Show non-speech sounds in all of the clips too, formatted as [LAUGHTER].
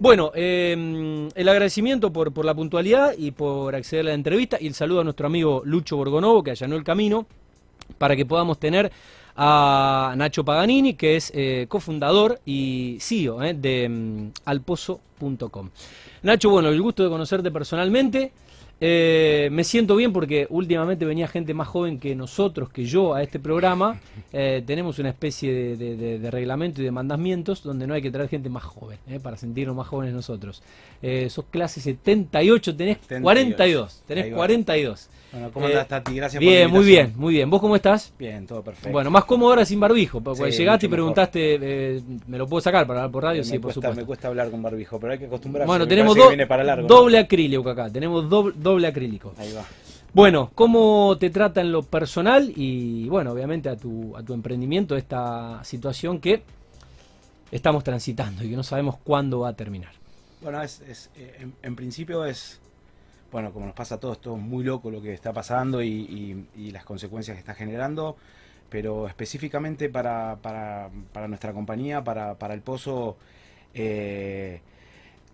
Bueno, eh, el agradecimiento por, por la puntualidad y por acceder a la entrevista y el saludo a nuestro amigo Lucho Borgonovo que allanó el camino para que podamos tener a Nacho Paganini, que es eh, cofundador y CEO eh, de mm, alpozo.com. Nacho, bueno, el gusto de conocerte personalmente. Eh, me siento bien porque últimamente venía gente más joven que nosotros, que yo, a este programa. [LAUGHS] Eh, tenemos una especie de, de- de- de reglamento y de mandamientos donde no hay que traer gente más joven, eh, para sentirnos más jóvenes nosotros. Eh, sos clase 78, tenés 78. 42. Tenés Ahí va. 42. Bueno, ¿cómo andás, Tati? Gracias por la Bien, muy bien, muy bien. ¿Vos cómo estás? Bien, todo perfecto. Bueno, más cómodo ahora sin barbijo, porque Sí, llegaste y preguntaste, ¿me lo puedo sacar para hablar por radio? me, sí, por cuesta, supuesto. me cuesta hablar con barbijo, pero hay que acostumbrarse. Bueno, tenemos parece que do- viene para largo, ¿no? doble acrílico acá, tenemos doble, doble acrílico. Ahí va. Bueno, ¿cómo te trata en lo personal y, bueno, obviamente a tu, a tu emprendimiento esta situación que estamos transitando y que no sabemos cuándo va a terminar? Bueno, es, es, eh, en, en principio es, bueno, como nos pasa a todos, todo es muy loco lo que está pasando y, y- y las consecuencias que está generando, pero específicamente para, para, para nuestra compañía, para, para el Pozo, eh,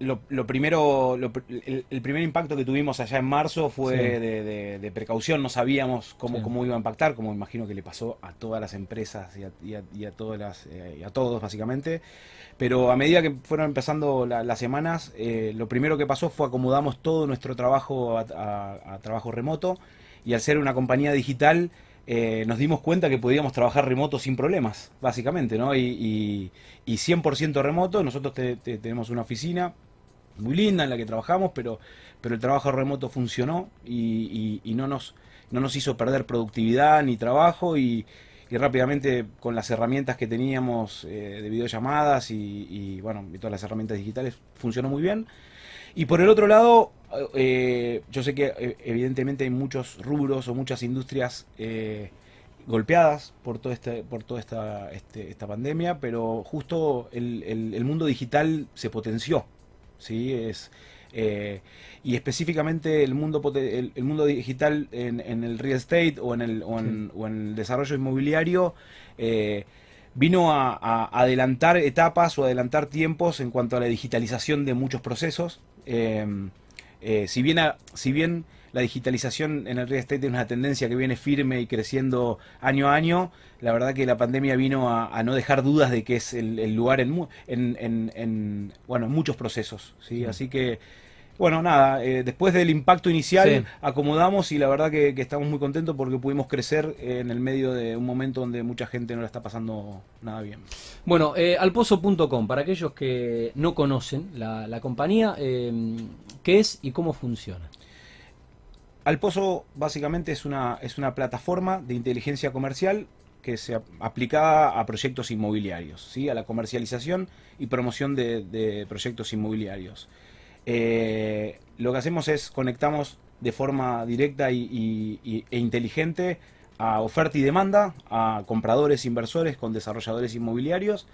lo, lo primero, lo el, el primer impacto que tuvimos allá en marzo fue Sí. de, de- de precaución, no sabíamos cómo, Sí. cómo iba a impactar, como imagino que le pasó a todas las empresas y a, y a- y a todas las, eh, y a todos básicamente. Pero a medida que fueron empezando la- las semanas, eh, lo primero que pasó fue acomodamos todo nuestro trabajo a, a- a trabajo remoto y al ser una compañía digital eh, nos dimos cuenta que podíamos trabajar remoto sin problemas, básicamente, ¿no? Y, y, y 100% remoto, nosotros te- te- tenemos una oficina muy linda en la que trabajamos, pero, pero el trabajo remoto funcionó y, no, nos, no nos hizo perder productividad ni trabajo y, rápidamente con las herramientas que teníamos eh, de videollamadas y, y, bueno, y todas las herramientas digitales funcionó muy bien. Y por el otro lado, eh, yo sé que eh, evidentemente hay muchos rubros o muchas industrias eh, golpeadas por todo este, por toda esta, este- esta pandemia, pero justo el- el mundo digital se potenció, ¿sí? Es, eh, y específicamente el mundo, el, el mundo digital en, en el real estate o en el, o en, o en el desarrollo inmobiliario eh, vino a, a adelantar etapas o adelantar tiempos en cuanto a la digitalización de muchos procesos. Eh, si, bien a- si bien la digitalización en el real estate es una tendencia que viene firme y creciendo año a año, la verdad que la pandemia vino a, a no dejar dudas de que es el, el lugar en, en, en- en, bueno, en muchos procesos. ¿sí? Mm. Así que, bueno, nada, eh, después del impacto inicial Sí. acomodamos y la verdad que, que estamos muy contentos porque pudimos crecer en el medio de un momento donde mucha gente no la está pasando nada bien. Bueno, eh, alpozo.com, para aquellos que no conocen la, la compañía, eh, ¿qué es y cómo funciona? Alpozo básicamente es una, es una plataforma de inteligencia comercial que se ap- aplicada a proyectos inmobiliarios, ¿sí? a la comercialización y promoción de, proyectos inmobiliarios. Eh, lo que hacemos es conectamos de forma directa y, e inteligente a oferta y demanda, a compradores, inversores con desarrolladores inmobiliarios,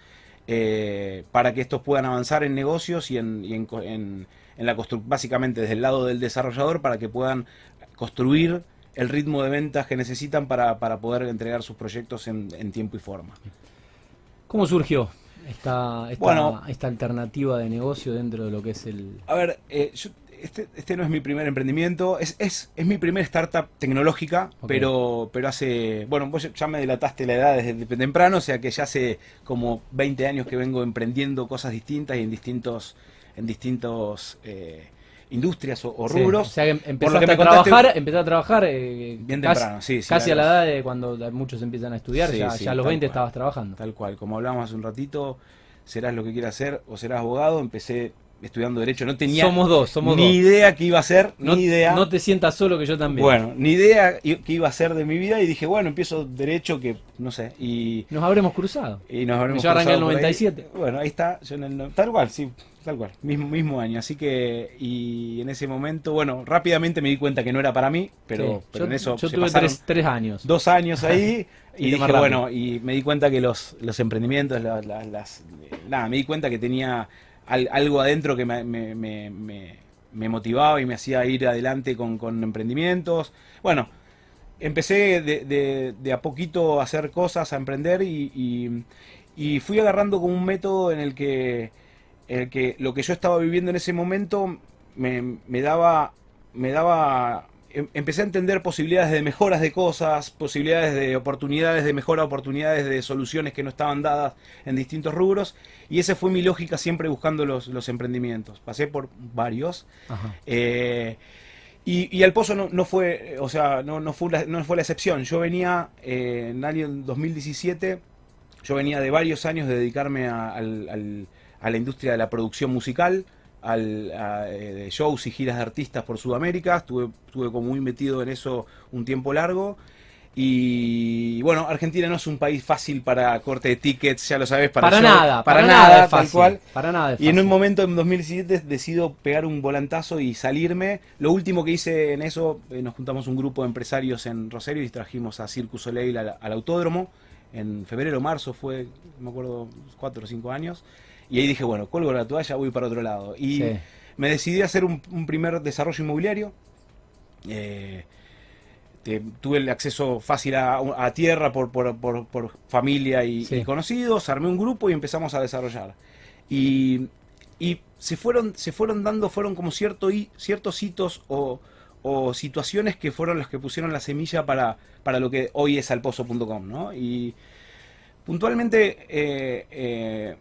eh, para que estos puedan avanzar en negocios y en, en en- la constru- básicamente desde el lado del desarrollador para que puedan construir el ritmo de ventas que necesitan para, para poder entregar sus proyectos en, en tiempo y forma. ¿Cómo surgió esta, esta, Bueno. esta alternativa de negocio dentro de lo que es el... A ver, eh, yo- este, este no es mi primer emprendimiento, es, es, es mi primer startup tecnológica, pero, pero hace, bueno, vos ya me delataste la edad desde temprano, o sea que ya hace como 20 años que vengo emprendiendo cosas distintas y en distintos, en distintos eh, industrias o, o Sí, rubros. o sea que empezaste a me contaste- trabajar, empezaste a trabajar eh, Bien casi, temprano, sí, sí, casi a la- edad de cuando muchos empiezan a estudiar, ya, ya a los tal 20 cual. estabas trabajando. Tal cual, como hablábamos hace un ratito, serás lo que quieras ser o serás abogado. Empecé estudiando Derecho, no tenía somos dos, somos ni dos. idea que iba a ser, No, ni idea. no te sientas solo que yo también. Bueno, ni idea que iba a ser de mi vida y dije, bueno, empiezo Derecho, que no sé, y, Nos habremos cruzado. y nos habremos Yo arranqué en el cruzado por ahí. 97. Bueno, ahí está, yo en el, no- tal cual, sí, tal cual, mismo, mismo año. Así que, y en ese momento, bueno, rápidamente me di cuenta que no era para mí, pero, Sí, pero yo, en eso yo se tuve tres, tres años. dos años ahí [LAUGHS] Y dije, rápido. bueno, y me di cuenta que los, los emprendimientos, la- la- las, nada, me di cuenta que tenía al- algo adentro que me, me- me- me- me motivaba y me hacía ir adelante con, con emprendimientos. Bueno, empecé de, de- de a poquito a hacer cosas, a emprender y, y- y fui agarrando como un método en el que el que lo que yo estaba viviendo en ese momento me, me daba, me daba em- empecé a entender posibilidades de mejoras de cosas, posibilidades de oportunidades de mejora, oportunidades de soluciones que no estaban dadas en distintos rubros. Y esa fue mi lógica siempre buscando los, los emprendimientos. Pasé por varios. Ajá. Eh, y, y el pozo no, no fue, o sea, no, no, fue la, no fue la excepción. Yo venía eh, en el año 2017, yo venía de varios años de dedicarme a, al- al- a la industria de la producción musical, al, a, eh, shows y giras de artistas por Sudamérica. Estuve, estuve como muy metido en eso un tiempo largo. Y bueno, Argentina no es un país fácil para corte de tickets, ya lo sabes, para, Para, show, nada, para, para, nada, nada, es tal fácil. cual. Para nada Y en un fácil. momento, en 2017, decido pegar un volantazo y salirme. Lo último que hice en eso, eh, nos juntamos un grupo de empresarios en Rosario y trajimos a Circus Soleil al, al autódromo. En febrero marzo fue, no me acuerdo, cuatro o cinco años. Y ahí dije, bueno, colgo la toalla, voy para otro lado. Y Sí. me decidí a hacer un, un primer desarrollo inmobiliario. Eh, te- tuve el acceso fácil a, a tierra por, por- por- por familia y, Sí. y conocidos, armé un grupo y empezamos a desarrollar. Y, y se, fueron, se fueron dando, fueron como cierto, ciertos hitos o, o situaciones que fueron las que pusieron la semilla para, para lo que hoy es alpozo.com, ¿no? Y puntualmente eh, eh,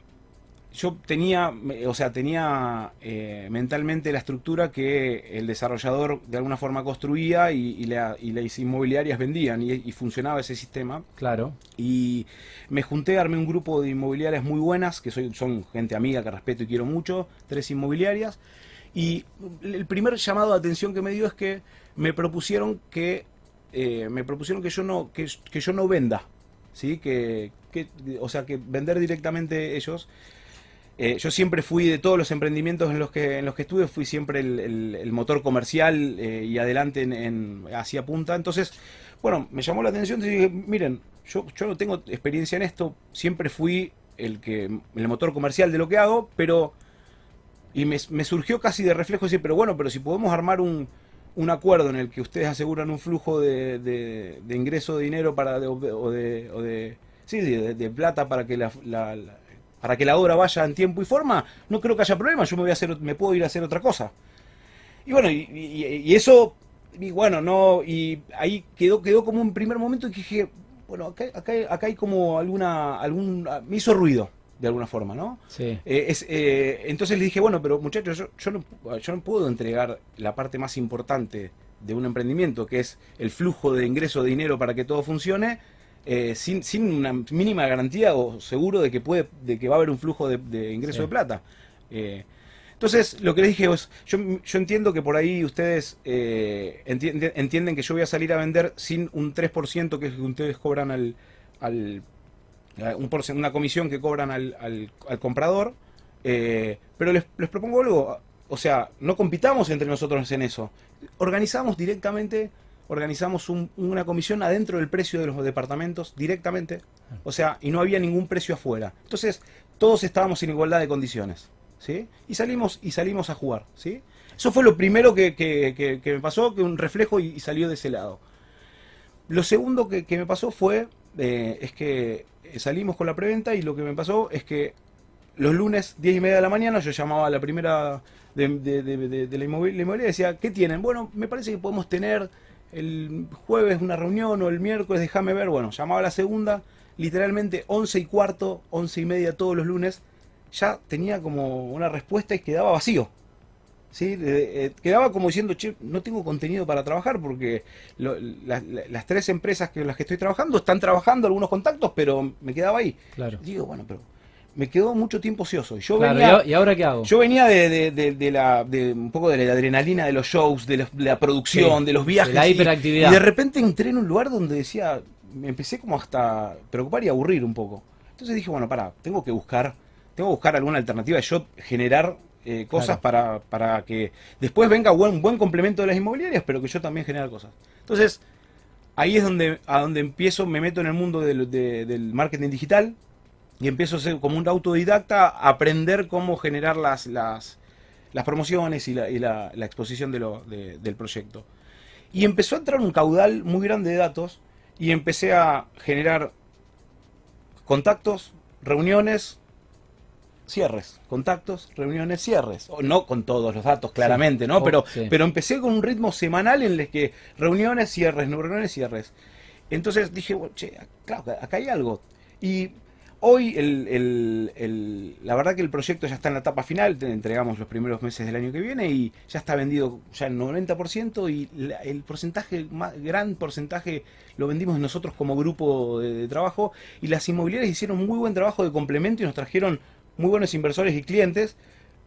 yo tenía, o sea, tenía eh, mentalmente la estructura que el desarrollador de alguna forma construía y, y la- y las inmobiliarias vendían y, y funcionaba ese sistema. Claro. Y me junté, armé un grupo de inmobiliarias muy buenas, que soy, son gente amiga que respeto y quiero mucho, tres inmobiliarias. Y el primer llamado de atención que me dio es que me propusieron que eh, me propusieron que yo no que, que yo no venda, sí, que, que- o sea que vender directamente ellos. Eh, yo siempre fui de todos los emprendimientos en los que en los que estuve fui siempre el, el- motor comercial eh, y adelante en, en- hacia punta. Entonces, bueno, me llamó la atención y dije, miren, yo, yo no tengo experiencia en esto, siempre fui el que el motor comercial de lo que hago, pero y me, me surgió casi de reflejo decir, pero bueno, pero si podemos armar un, un acuerdo en el que ustedes aseguran un flujo de, de- ingreso de dinero para de- o de, o de- sí, de plata para que la, la- la- para que la obra vaya en tiempo y forma, no creo que haya problema, yo me voy a hacer me puedo ir a hacer otra cosa. Y bueno, y, y- y eso y bueno, no y ahí quedó quedó como un primer momento en que dije, bueno, acá, acá, acá hay como alguna algún me hizo ruido de alguna forma, ¿no? Sí. Eh, es, eh, entonces le dije, bueno, pero muchachos, yo, yo no, yo no puedo entregar la parte más importante de un emprendimiento, que es el flujo de ingreso de dinero para que todo funcione, eh, sin, sin una mínima garantía o seguro de que puede, de que va a haber un flujo de, de ingreso Sí. de plata. Eh, entonces, lo que les dije es, yo, yo entiendo que por ahí ustedes eh, enti- entienden que yo voy a salir a vender sin un 3% que es que ustedes cobran al, al un porcen- una comisión que cobran al, al- al comprador, pero les, les propongo algo, o sea, no compitamos entre nosotros en eso, organizamos directamente, organizamos un- una comisión adentro del precio de los departamentos directamente, o sea, y no había ningún precio afuera. Entonces, todos estábamos en igualdad de condiciones, ¿sí? Y salimos, y salimos a jugar, ¿sí? Eso fue lo primero que, que- que- me pasó, que un reflejo y, salió de ese lado. Lo segundo que, me pasó fue, eh, es que salimos con la preventa y lo que me pasó es que los lunes, 10 y media de la mañana, yo llamaba a la primera de, de- la inmobiliaria y decía, ¿qué tienen? Bueno, me parece que podemos tener el jueves una reunión o el miércoles, déjame ver. Bueno, llamaba a la segunda, literalmente 11 y cuarto, 11 y media todos los lunes, ya tenía como una respuesta y quedaba vacío. ¿sí? Eh, eh, quedaba como diciendo, che, no tengo contenido para trabajar porque lo- la- la- las tres empresas que las que estoy trabajando están trabajando algunos contactos, pero me quedaba ahí. Claro. Digo, bueno, pero me quedó mucho tiempo ocioso. Y Yo Claro, venía, ¿y a- ¿y ahora qué hago? yo venía de, de- de- de la, un poco de la adrenalina de los shows, de, los- la producción, Sí, de los viajes. de la y- hiperactividad. Y, de repente entré en un lugar donde decía, me empecé como hasta preocupar y aburrir un poco. Entonces dije, bueno, pará, tengo que buscar, tengo que buscar alguna alternativa de yo generar eh, cosas para, para que después venga buen, buen complemento de las inmobiliarias, pero que yo también genere cosas. Entonces, ahí es donde, a donde empiezo, me meto en el mundo del, de- del marketing digital y empiezo a ser como un autodidacta, a aprender cómo generar las, las, las promociones y la, y la- la exposición de lo, de- del proyecto. Y empezó a entrar un caudal muy grande de datos y empecé a generar contactos, reuniones, cierres, contactos, reuniones, cierres. O no con todos los datos, claramente, ¿no? Oh, pero, sí. pero empecé con un ritmo semanal en el que reuniones, cierres, no reuniones, cierres. Entonces dije, bueno, che, claro, acá hay algo. Y hoy, el, la verdad que el proyecto ya está en la etapa final, te entregamos los primeros meses del año que viene y ya está vendido ya el 90% y el porcentaje, más, gran porcentaje, lo vendimos nosotros como grupo de, trabajo y las inmobiliarias hicieron muy buen trabajo de complemento y nos trajeron muy buenos inversores y clientes,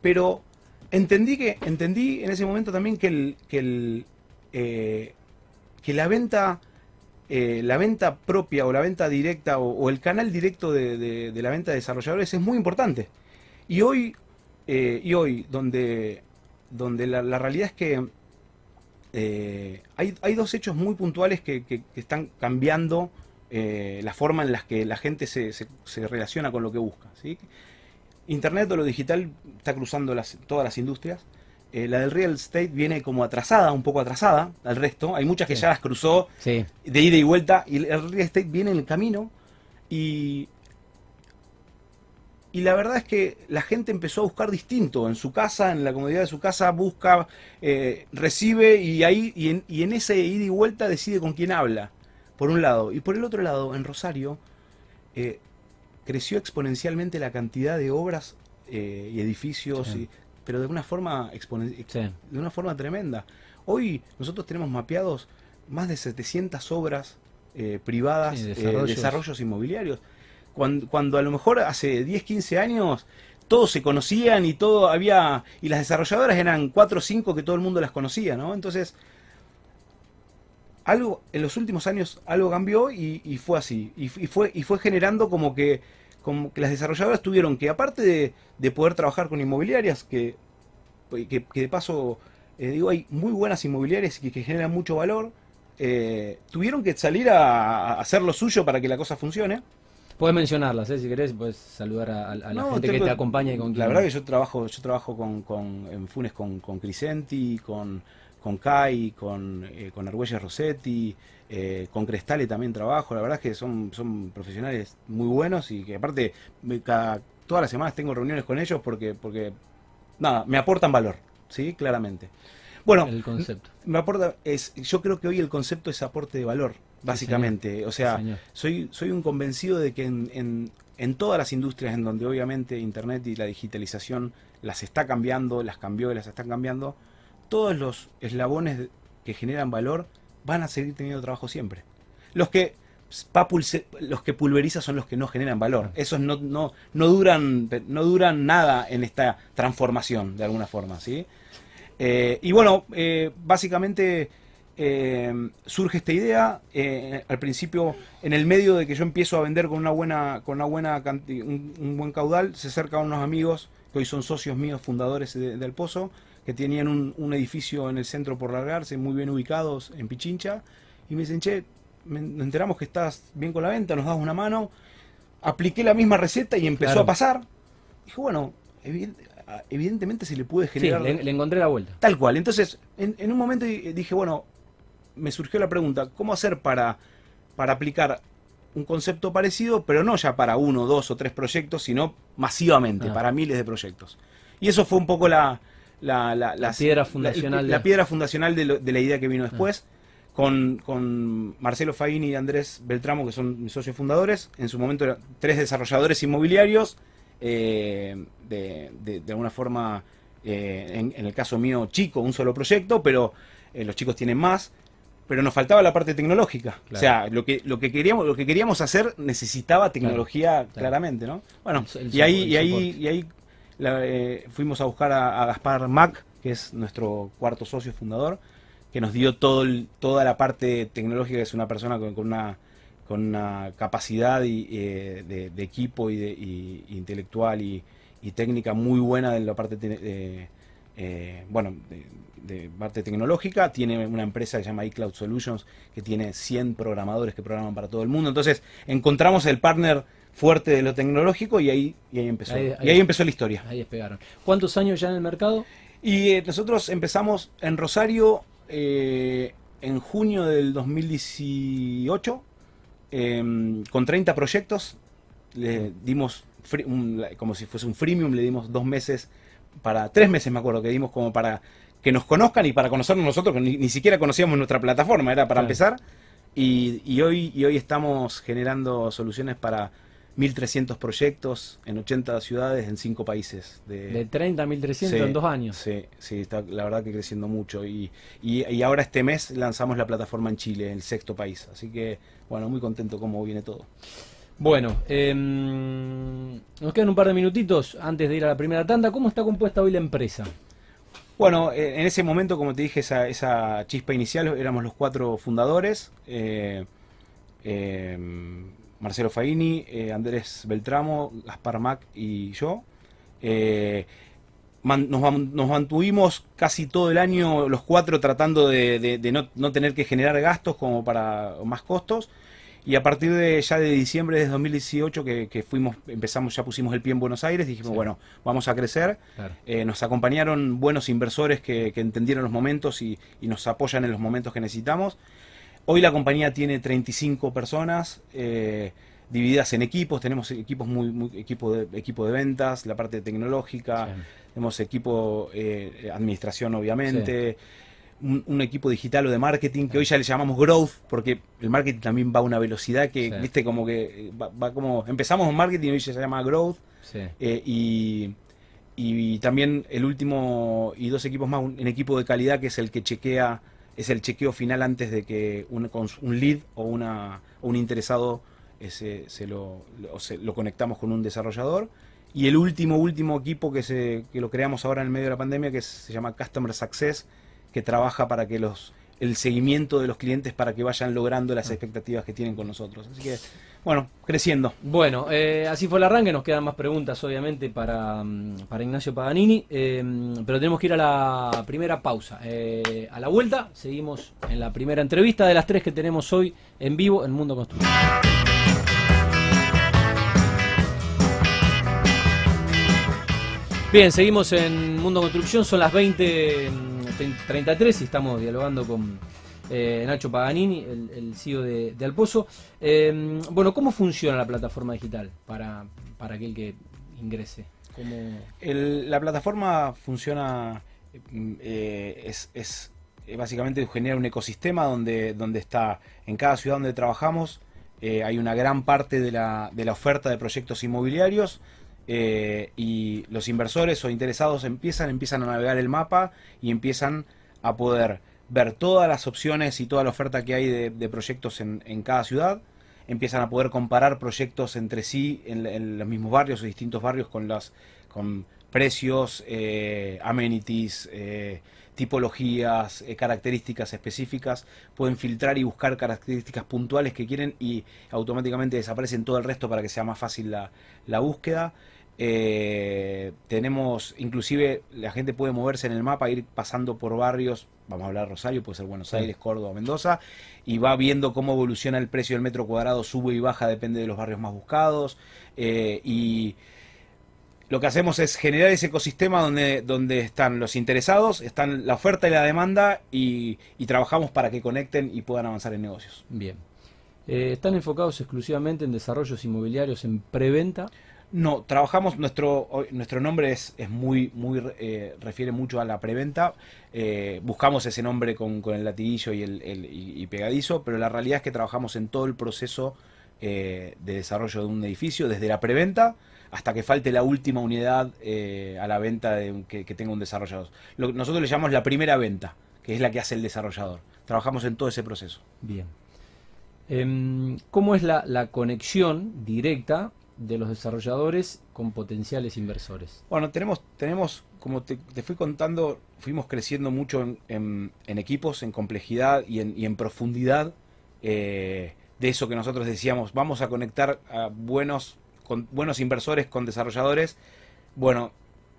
pero entendí que entendí en ese momento también que el que eh, que la venta eh, la venta propia o la venta directa o, el canal directo de, la venta de desarrolladores es muy importante y hoy eh, y hoy donde donde la, realidad es que eh, hay, hay dos hechos muy puntuales que, están cambiando la forma en la que la gente se, se- relaciona con lo que busca. ¿sí? Internet o lo digital está cruzando todas las industrias. Eh, la del real estate viene como atrasada, un poco atrasada al resto. Hay muchas que Sí. ya las cruzó Sí. de ida y vuelta y el real estate viene en el camino y y la verdad es que la gente empezó a buscar distinto en su casa, en la comodidad de su casa, busca, eh, recibe y ahí y en, y en ese ida y vuelta decide con quién habla, por un lado. Y por el otro lado, en Rosario, eh, creció exponencialmente la cantidad de obras eh, y edificios, Sí. Pero de una forma exponen- Sí. de una forma tremenda. Hoy nosotros tenemos mapeados más de 700 obras eh, privadas, Sí, eh, desarrollos. desarrollos inmobiliarios. Cuando, cuando a lo mejor hace 10, 15 años todos se conocían y todo había y las desarrolladoras eran 4 o 5 que todo el mundo las conocía, ¿no? Entonces algo en los últimos años algo cambió y, y fue así y, y fue y fue generando como que como que las desarrolladoras tuvieron que aparte de, de poder trabajar con inmobiliarias que que, que de paso eh, digo hay muy buenas inmobiliarias que, que generan mucho valor eh, tuvieron que salir a, a hacer lo suyo para que la cosa funcione Puedes mencionarlas, ¿eh? si querés, puedes saludar a, a la No, gente que te acompaña y con La verdad que yo trabajo, yo trabajo con, con- en Funes con, con Crisenti, con, con Kai, con, eh, con Argüelles Rossetti, eh, con Crestale también trabajo. La verdad es que son, son profesionales muy buenos y que aparte cada, todas las semanas tengo reuniones con ellos porque, porque nada, me aportan valor, ¿sí? Claramente. Bueno, el concepto. me aporta, es, yo creo que hoy el concepto es aporte de valor, básicamente. o sea, Sí, soy, soy un convencido de que en, en- en todas las industrias en donde obviamente Internet y la digitalización las está cambiando, las cambió y las están cambiando, todos los eslabones que generan valor van a seguir teniendo trabajo siempre. Los que los que pulverizan son los que no generan valor. Esos no, no, no duran no duran nada en esta transformación de alguna forma, ¿sí? Eh, y bueno, eh, básicamente eh, surge esta idea. al principio, en el medio de que yo empiezo a vender con una buena, con una buena un, un buen caudal, se acercan unos amigos que hoy son socios míos, fundadores de- del Pozo, que tenían un, un edificio en el centro por largarse, muy bien ubicados en Pichincha, y me dicen, che, nos enteramos que estás bien con la venta, nos das una mano. Apliqué la misma receta y empezó Claro. a pasar. Dije, bueno, evident- evidentemente se le puede Sí, generar... le, le encontré la vuelta. Tal cual. Entonces, en, en un momento di- dije, bueno, me surgió la pregunta, ¿cómo hacer para, para aplicar un concepto parecido, pero no ya para uno, dos o tres proyectos, sino masivamente, Ah. para miles de proyectos? Y eso fue un poco la... La, la- La piedra la- fundacional el- de- la piedra fundacional de, lo- de la idea que vino después. Con, con Marcelo Faini y Andrés Beltramo, que son mis socios fundadores. En su momento eran tres desarrolladores inmobiliarios. eh, de, de- de alguna forma, eh, en, en el caso mío, chico, un solo proyecto, pero eh, los chicos tienen más. Pero nos faltaba la parte tecnológica. Claro. O sea, lo que, lo que queríamos, lo que queríamos hacer necesitaba tecnología claro. claramente, ¿no? Bueno, El- el y ahí, y ahí la- eh, fuimos a buscar a, Gaspar Mac, que es nuestro cuarto socio fundador, que nos dio todo el- toda la parte tecnológica, es una persona con, una con una capacidad y, eh, de, equipo y, intelectual y, técnica muy buena de la parte te- de, eh, bueno de parte tecnológica. Tiene una empresa que se llama iCloud Solutions que tiene 100 programadores que programan para todo el mundo. Entonces encontramos el partner fuerte de lo tecnológico y ahí y ahí empezó Ahí- ahí- y ahí empezó la historia Ahí despegaron. ¿Cuántos años ya en el mercado? y eh, nosotros empezamos en Rosario eh, en junio del 2018 eh, con 30 proyectos. Le dimos como si fuese un freemium, le dimos dos meses para, tres meses me acuerdo que dimos como para que nos conozcan y para conocernos nosotros, que ni, siquiera conocíamos nuestra plataforma, era para empezar. Y, hoy, y hoy estamos generando soluciones para 1.300 proyectos en 80 ciudades en 5 países. De, 30 a 1.300 en dos años. Sí, sí, está la verdad que creciendo mucho. Y, y, ahora este mes lanzamos la plataforma en Chile, el sexto país. Así que, bueno, muy contento cómo viene todo. Bueno, em, nos quedan un par de minutitos antes de ir a la primera tanda. ¿Cómo está compuesta hoy la empresa? Bueno, eh, en ese momento, como te dije, esa, esa chispa inicial, éramos los cuatro fundadores. Eh, eh, Marcelo Faini, Andrés Beltramo, Gaspar Mac y yo. nos, mantuvimos casi todo el año los cuatro tratando de, no, no, tener que generar gastos como para más costos. Y a partir de ya de diciembre de 2018 que, fuimos, empezamos, ya pusimos el pie en Buenos Aires, dijimos, bueno, vamos a crecer. Eh, nos acompañaron buenos inversores que, entendieron los momentos y, nos apoyan en los momentos que necesitamos. Hoy la compañía tiene 35 personas. Eh, divididas en equipos, tenemos equipos muy, muy equipo de equipo de ventas, la parte tecnológica, tenemos equipo eh, administración obviamente, un, equipo digital o de marketing, que hoy ya le llamamos growth, porque el marketing también va a una velocidad que, viste, como que va, como, empezamos en marketing y hoy se llama growth, eh, y, y, también el último y dos equipos más, un, equipo de calidad que es el que chequea, es el chequeo final antes de que un, un lead o, una, un interesado ese, se, lo, lo conectamos con un desarrollador. Y el último, último equipo que, se, que lo creamos ahora en el medio de la pandemia, que se llama Customer Success, que trabaja para que los el seguimiento de los clientes para que vayan logrando las expectativas que tienen con nosotros. Así que, bueno, creciendo. Bueno, eh, así fue el arranque, nos quedan más preguntas obviamente para, mm, para Ignacio Paganini, eh, pero tenemos que ir a la primera pausa. Eh, a la vuelta, seguimos en la primera entrevista de las tres que tenemos hoy en vivo en Mundo Construcción. Bien, seguimos en Mundo Construcción, son las 20 33 y estamos dialogando con eh, Nacho Paganini, el, CEO de, Alpozo. Em, bueno, ¿cómo funciona la plataforma digital para, para aquel que ingrese? la plataforma funciona, eh, es, es eh, básicamente genera un ecosistema donde, donde está en cada ciudad donde trabajamos. hay una gran parte de la, de la oferta de proyectos inmobiliarios eh, y los inversores o interesados empiezan, empiezan a navegar el mapa y empiezan a poder ver todas las opciones y toda la oferta que hay de, proyectos en, cada ciudad, empiezan a poder comparar proyectos entre sí en, los mismos barrios o distintos barrios con, las, con precios, eh, amenities, eh, tipologías, características específicas, pueden filtrar y buscar características puntuales que quieren y automáticamente desaparecen todo el resto para que sea más fácil la, la búsqueda. Eh, tenemos, inclusive, la gente puede moverse en el mapa, ir pasando por barrios, vamos a hablar Rosario, puede ser Buenos Aires, Córdoba, Mendoza, y va viendo cómo evoluciona el precio del metro cuadrado, sube y baja, depende de los barrios más buscados. Eh, y lo que hacemos es generar ese ecosistema donde, donde están los interesados, están la oferta y la demanda, y, trabajamos para que conecten y puedan avanzar en negocios. Bien. Eh, ¿Están enfocados exclusivamente en desarrollos inmobiliarios en preventa? No, trabajamos, nuestro, nuestro nombre es, es muy, muy, eh, refiere mucho a la preventa. Eh, buscamos ese nombre con, con el latiguillo y, el, y, pegadizo, pero la realidad es que trabajamos en todo el proceso eh, de desarrollo de un edificio, desde la preventa hasta que falte la última unidad a la venta de, que, tenga un desarrollador. nosotros le llamamos la primera venta, que es la que hace el desarrollador. Trabajamos en todo ese proceso. Bien. Em, ¿Cómo es la, la conexión directa de los desarrolladores con potenciales inversores? Bueno, tenemos, tenemos como te, fui contando, fuimos creciendo mucho en, equipos, en complejidad y en, profundidad eh, de eso que nosotros decíamos, vamos a conectar a buenos, con, buenos inversores con desarrolladores. Bueno,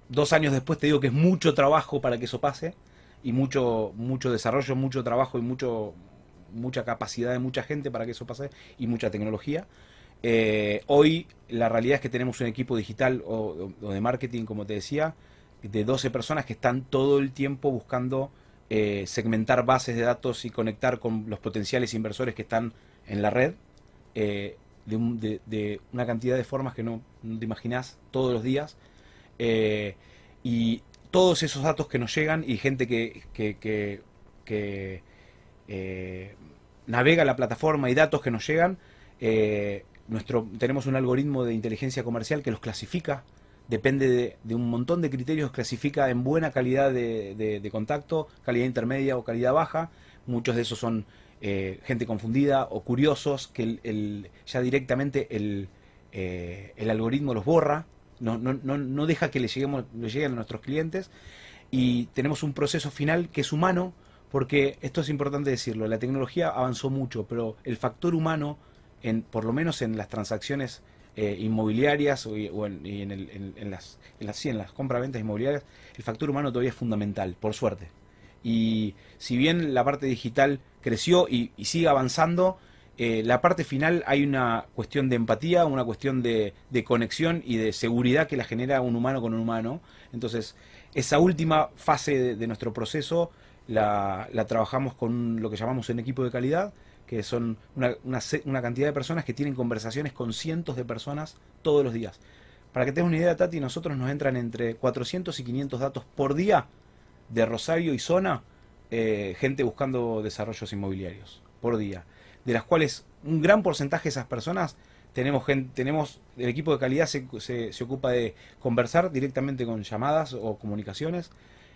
dos años después te digo que es mucho trabajo para que eso pase y mucho, mucho desarrollo, mucho trabajo y mucho, mucha capacidad de mucha gente para que eso pase y mucha tecnología. Eh, hoy la realidad es que tenemos un equipo digital o, de marketing, como te decía, de 12 personas que están todo el tiempo buscando eh, segmentar bases de datos y conectar con los potenciales inversores que están en la red. Eh, de, una cantidad de formas que no, te imaginás todos los días. Y todos esos datos que nos llegan y gente que, navega la plataforma y datos que nos llegan, nuestro, tenemos un algoritmo de inteligencia comercial que los clasifica, depende de, un montón de criterios, clasifica en buena calidad de, contacto, calidad intermedia o calidad baja. Muchos de esos son eh, gente confundida o curiosos que ya directamente el, el algoritmo los borra no, no, no, no deja que le, lleguemos, le lleguen a nuestros clientes y tenemos un proceso final que es humano, porque esto es importante decirlo, la tecnología avanzó mucho, pero el factor humano, en, por lo menos en las transacciones eh, inmobiliarias o, en, el, en, las, en las, compraventas inmobiliarias, el factor humano todavía es fundamental, por suerte. Y si bien la parte digital creció y sigue avanzando, eh, la parte final hay una cuestión de empatía, una cuestión de, conexión y de seguridad que la genera un humano con un humano. Entonces, esa última fase de, nuestro proceso la, trabajamos con lo que llamamos un equipo de calidad, que son una, cantidad de personas que tienen conversaciones con cientos de personas todos los días. Para que tengas una idea, Tati, nosotros nos entran entre 400 y 500 datos por día de Rosario y zona, eh, gente buscando desarrollos inmobiliarios por día de las cuales un gran porcentaje de esas personas tenemos gente, tenemos el equipo de calidad se, ocupa de conversar directamente con llamadas o comunicaciones,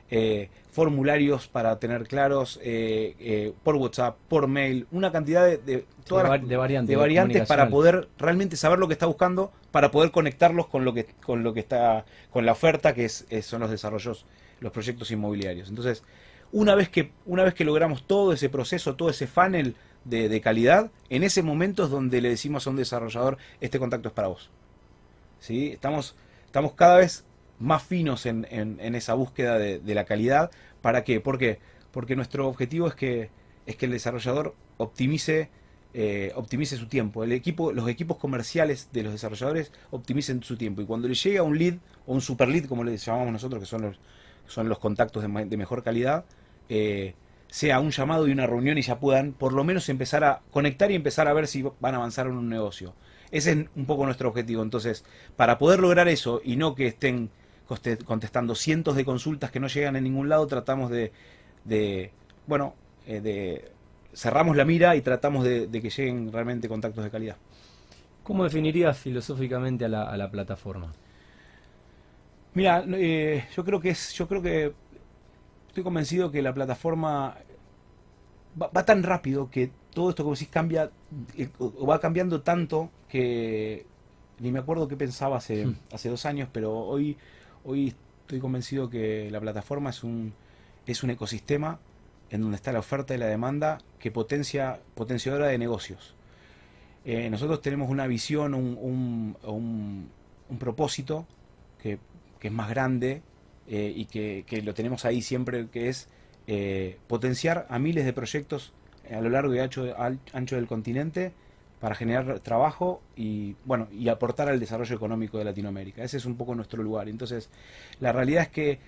eh, formularios para tener claros eh, eh, por WhatsApp, por mail, una cantidad de, de, variantes, de variantes para poder realmente saber lo que está buscando, para poder conectarlos con lo que con lo que está con la oferta que es, son los desarrollos, los proyectos inmobiliarios. Entonces, una vez que una vez que logramos todo ese proceso, todo ese funnel de, calidad, en ese momento es donde le decimos a un desarrollador, este contacto es para vos. ¿Sí? Estamos, estamos cada vez más finos en, esa búsqueda de, la calidad. ¿Para qué? ¿Por qué? Porque nuestro objetivo es que, es que el desarrollador optimice, eh, optimice su tiempo. El equipo, los equipos comerciales de los desarrolladores optimicen su tiempo. Y cuando le llega un lead o un super lead, como le llamamos nosotros, que son los, son los contactos de, de mejor calidad, eh, sea un llamado y una reunión y ya puedan por lo menos empezar a conectar y empezar a ver si van a avanzar en un negocio. Ese es un poco nuestro objetivo. Entonces, para poder lograr eso y no que estén contestando cientos de consultas que no llegan en ningún lado, tratamos de, de bueno, eh, de cerramos la mira y tratamos de, que lleguen realmente contactos de calidad. ¿Cómo definirías filosóficamente a la, plataforma? Mira, eh, yo creo que es, yo creo que estoy convencido que la plataforma va, tan rápido que todo esto, como decís, cambia, eh, o va cambiando tanto que ni me acuerdo qué pensaba hace, hmm. hace dos años, pero hoy, hoy estoy convencido que la plataforma es un, es un ecosistema en donde está la oferta y la demanda que potencia, potenciadora de negocios. Eh, nosotros tenemos una visión, un, un, un propósito que, que, es más grande eh, y que, lo tenemos ahí siempre, que es eh, potenciar a miles de proyectos a lo largo y ancho, ancho del continente para generar trabajo y bueno y aportar al desarrollo económico de Latinoamérica. Ese es un poco nuestro lugar. Entonces, la realidad es que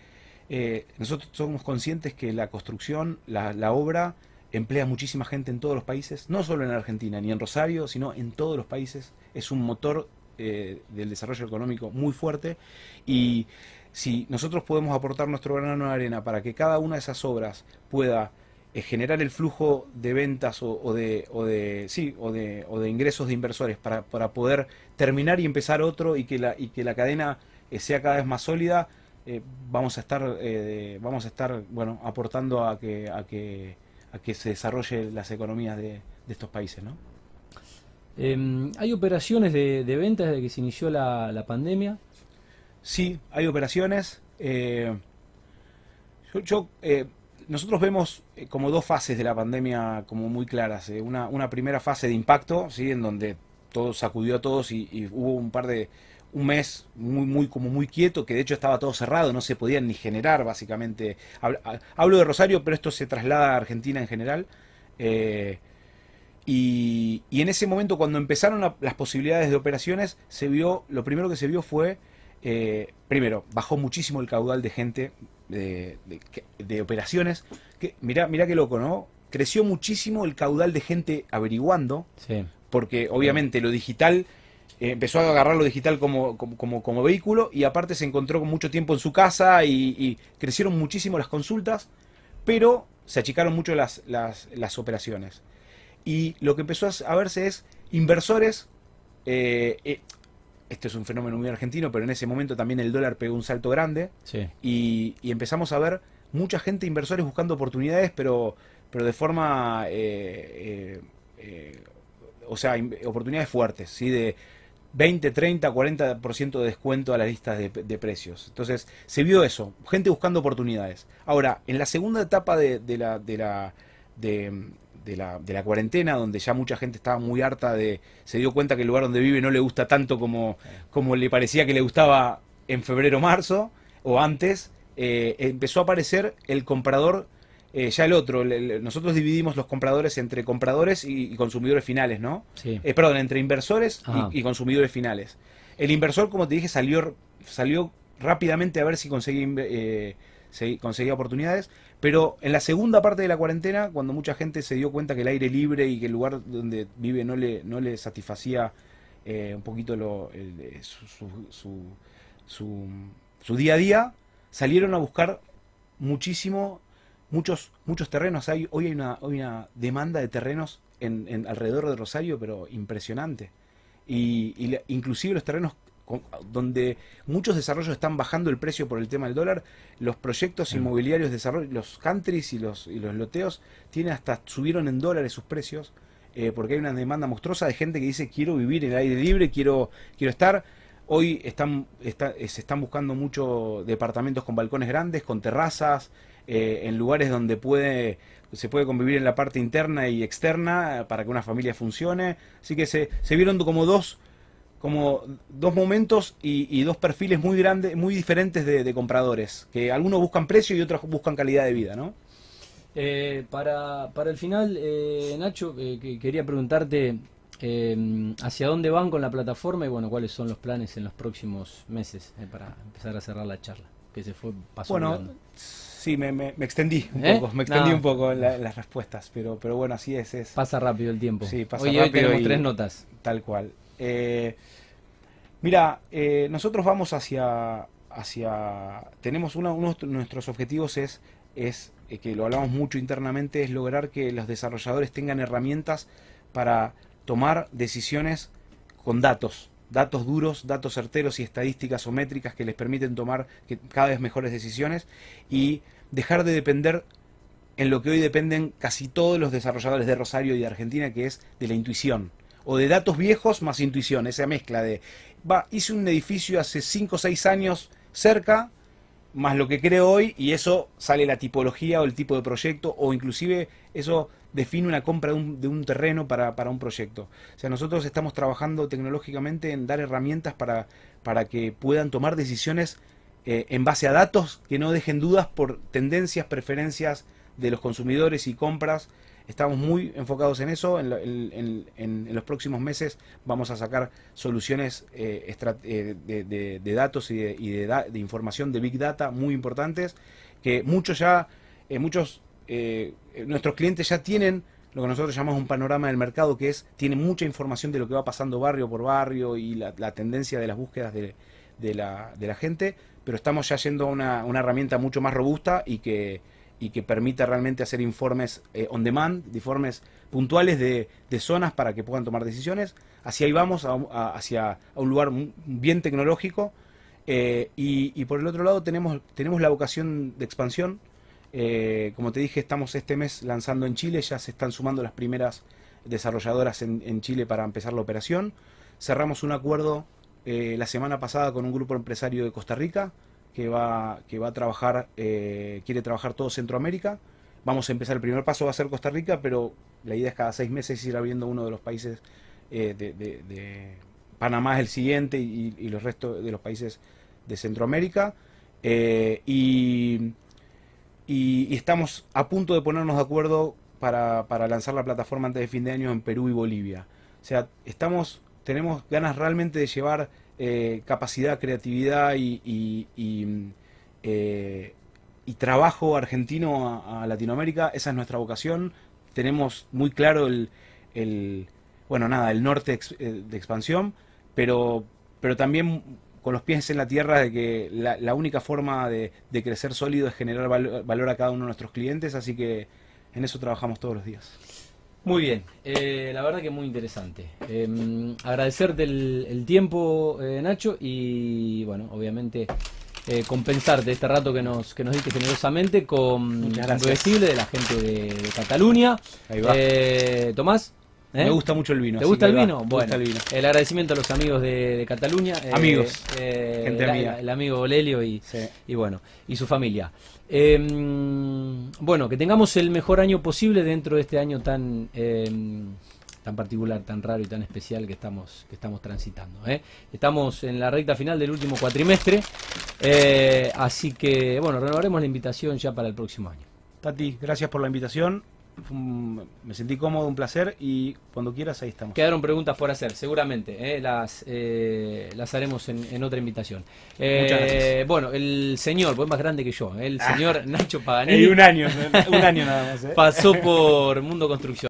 eh, nosotros somos conscientes que la construcción, la, obra, emplea muchísima gente en todos los países, no solo en Argentina ni en Rosario, sino en todos los países. Es un motor del desarrollo económico muy fuerte y si nosotros podemos aportar nuestro grano de arena para que cada una de esas obras pueda eh, generar el flujo de ventas o, de, o de sí o de, o de ingresos de inversores para, para, poder terminar y empezar otro y que la y que la cadena eh, sea cada vez más sólida eh, vamos a estar vamos a estar bueno aportando a que a que a que se desarrolle las economías de, estos países no em, hay operaciones de, de ventas desde que se inició la, la pandemia Sí, hay operaciones. Yo, eh, nosotros vemos eh, como dos fases de la pandemia como muy claras. Una, una, primera fase de impacto, ¿sí? en donde todo sacudió a todos y, hubo un par de un mes muy muy como muy quieto que de hecho estaba todo cerrado no se podían ni generar básicamente hablo de Rosario pero esto se traslada a Argentina en general y, y, en ese momento cuando empezaron las posibilidades de operaciones se vio lo primero que se vio fue eh, primero, bajó muchísimo el caudal de gente, de, operaciones. Que, mirá, mirá qué loco, ¿no? Creció muchísimo el caudal de gente averiguando, porque obviamente lo digital eh, empezó a agarrar lo digital como, como, como, vehículo y aparte se encontró con mucho tiempo en su casa y, crecieron muchísimo las consultas, pero se achicaron mucho las, las, operaciones. Y lo que empezó a verse es inversores, eh, eh, este es un fenómeno muy argentino, pero en ese momento también el dólar pegó un salto grande y, empezamos a ver mucha gente, inversores buscando oportunidades, pero, pero de forma, o sea, oportunidades fuertes, ¿sí? de 20, 30, 40% de descuento a las listas de, precios. Entonces, se vio eso, gente buscando oportunidades. Ahora, en la segunda etapa de, la, de, la, de, la, de la cuarentena, donde ya mucha gente estaba muy harta de. se dio cuenta que el lugar donde vive no le gusta tanto como, como le parecía que le gustaba en febrero marzo o antes, eh, empezó a aparecer el comprador eh, ya el otro, nosotros dividimos los compradores entre compradores y, consumidores finales, ¿no? Sí. Eh, perdón, entre inversores y, consumidores finales. El inversor, como te dije, salió, salió rápidamente a ver si conseguía, conseguía oportunidades, pero en la segunda parte de la cuarentena, cuando mucha gente se dio cuenta que el aire libre y que el lugar donde vive no le, no le satisfacía un poquito lo, su, su, su día a día, salieron a buscar muchísimo muchos, muchos terrenos. Hay, hoy hay una, una demanda de terrenos en, alrededor de Rosario, pero impresionante. Y, inclusive los terrenos donde muchos desarrollos están bajando el precio por el tema del dólar, los proyectos inmobiliarios, los countries y los, y los loteos, tienen hasta subieron en dólares sus precios, eh, porque hay una demanda monstruosa de gente que dice quiero vivir en el aire libre, quiero, quiero estar. Hoy están, se están buscando muchos departamentos con balcones grandes, con terrazas, eh, en lugares donde puede se puede convivir en la parte interna y externa para que una familia funcione. Así que se, se vieron como dos como dos momentos y, dos perfiles muy grandes, muy diferentes de, compradores, que algunos buscan precio y otros buscan calidad de vida, ¿no? Eh, para, para el final, eh, Nacho, que quería preguntarte hacia dónde van con la plataforma y bueno, cuáles son los planes en los próximos meses para empezar a cerrar la charla, que se fue pasó Bueno, Sí, me, me, extendí un ¿Eh? poco, me extendí un poco en, las respuestas, pero, pero bueno, así es, es. Pasa rápido el tiempo. Sí, pasa hoy, rápido. Hoy tenemos tres notas. Tal cual. Eh, mira, eh, nosotros vamos hacia, hacia, tenemos uno, de nuestros objetivos es, es que lo hablamos mucho internamente, es lograr que los desarrolladores tengan herramientas para tomar decisiones con datos, datos duros, datos certeros y estadísticas o métricas que les permiten tomar cada vez mejores decisiones y dejar de depender en lo que hoy dependen casi todos los desarrolladores de Rosario y de Argentina, que es de la intuición. O de datos viejos más intuición, esa mezcla de, va, hice un edificio hace 5 o 6 años cerca, más lo que creo hoy, y eso sale la tipología o el tipo de proyecto, o inclusive eso define una compra de un, terreno para, para, un proyecto. O sea, nosotros estamos trabajando tecnológicamente en dar herramientas para, para que puedan tomar decisiones eh, en base a datos que no dejen dudas por tendencias, preferencias de los consumidores y compras. Estamos muy enfocados en eso. En, en, los próximos meses vamos a sacar soluciones eh, eh, de, de, datos y, de, y de, información de Big Data muy importantes que muchos ya, muchos eh, nuestros clientes ya tienen lo que nosotros llamamos un panorama del mercado, que es, tiene mucha información de lo que va pasando barrio por barrio y la, tendencia de las búsquedas de, la, de, la, gente, pero estamos ya yendo a una, herramienta mucho más robusta y que, y que permita realmente hacer informes eh, on demand, informes puntuales de, zonas para que puedan tomar decisiones. Hacia ahí vamos, hacia a un lugar bien tecnológico. Eh, y, por el otro lado tenemos, tenemos la vocación de expansión eh, como te dije, estamos este mes lanzando en Chile, ya se están sumando las primeras desarrolladoras en, Chile para empezar la operación. Cerramos un acuerdo la semana pasada con un grupo empresario de Costa Rica que va, que va a trabajar, eh, quiere trabajar todo Centroamérica. Vamos a empezar, el primer paso va a ser Costa Rica, pero la idea es cada seis meses ir abriendo uno de los países de, Panamá es el siguiente y, y, los restos de los países de Centroamérica. y y, estamos a punto de ponernos de acuerdo para, lanzar la plataforma antes de fin de año en Perú y Bolivia. O sea, estamos, tenemos ganas realmente de llevar eh, capacidad, creatividad y, y, eh, trabajo argentino a, Latinoamérica. Esa es nuestra vocación. Tenemos muy claro el, bueno, nada, el norte eh, de expansión, pero, pero también con los pies en la tierra de que la, la única forma de, de crecer sólido es generar val- valor a cada uno de nuestros clientes, así que en eso trabajamos todos los días. Muy bien, eh, la verdad que muy interesante. Eh, agradecerte el, el tiempo, eh, Nacho, y bueno, obviamente eh, compensarte este rato que nos, que nos diste generosamente con. Bebestible de la gente de, de Cataluña. Ahí va. Eh, Tomás. ¿eh? Me gusta mucho el vino. ¿Te gusta el vino? Bueno, gusta el vino. el agradecimiento a los amigos de, de Cataluña. Amigos, eh, gente el, amiga. el amigo Lelio y, Sí. y bueno, y su familia. Eh, bueno, que tengamos el mejor año posible dentro de este año tan eh, tan particular, tan raro y tan especial que estamos que estamos transitando. ¿eh? Estamos en la recta final del último cuatrimestre, eh, así que bueno, renovaremos la invitación ya para el próximo año. Tati, gracias por la invitación. Me sentí cómodo, un placer y cuando quieras ahí estamos. Quedaron preguntas por hacer, seguramente. ¿eh? Las, eh, las haremos en, en otra invitación. Eh, Muchas gracias. Bueno, el señor, pues más grande que yo, ¿eh? el [LAUGHS] señor Nacho Paganini, Ey, un año, un año nada más. ¿eh? pasó [LAUGHS] por Mundo Construcción.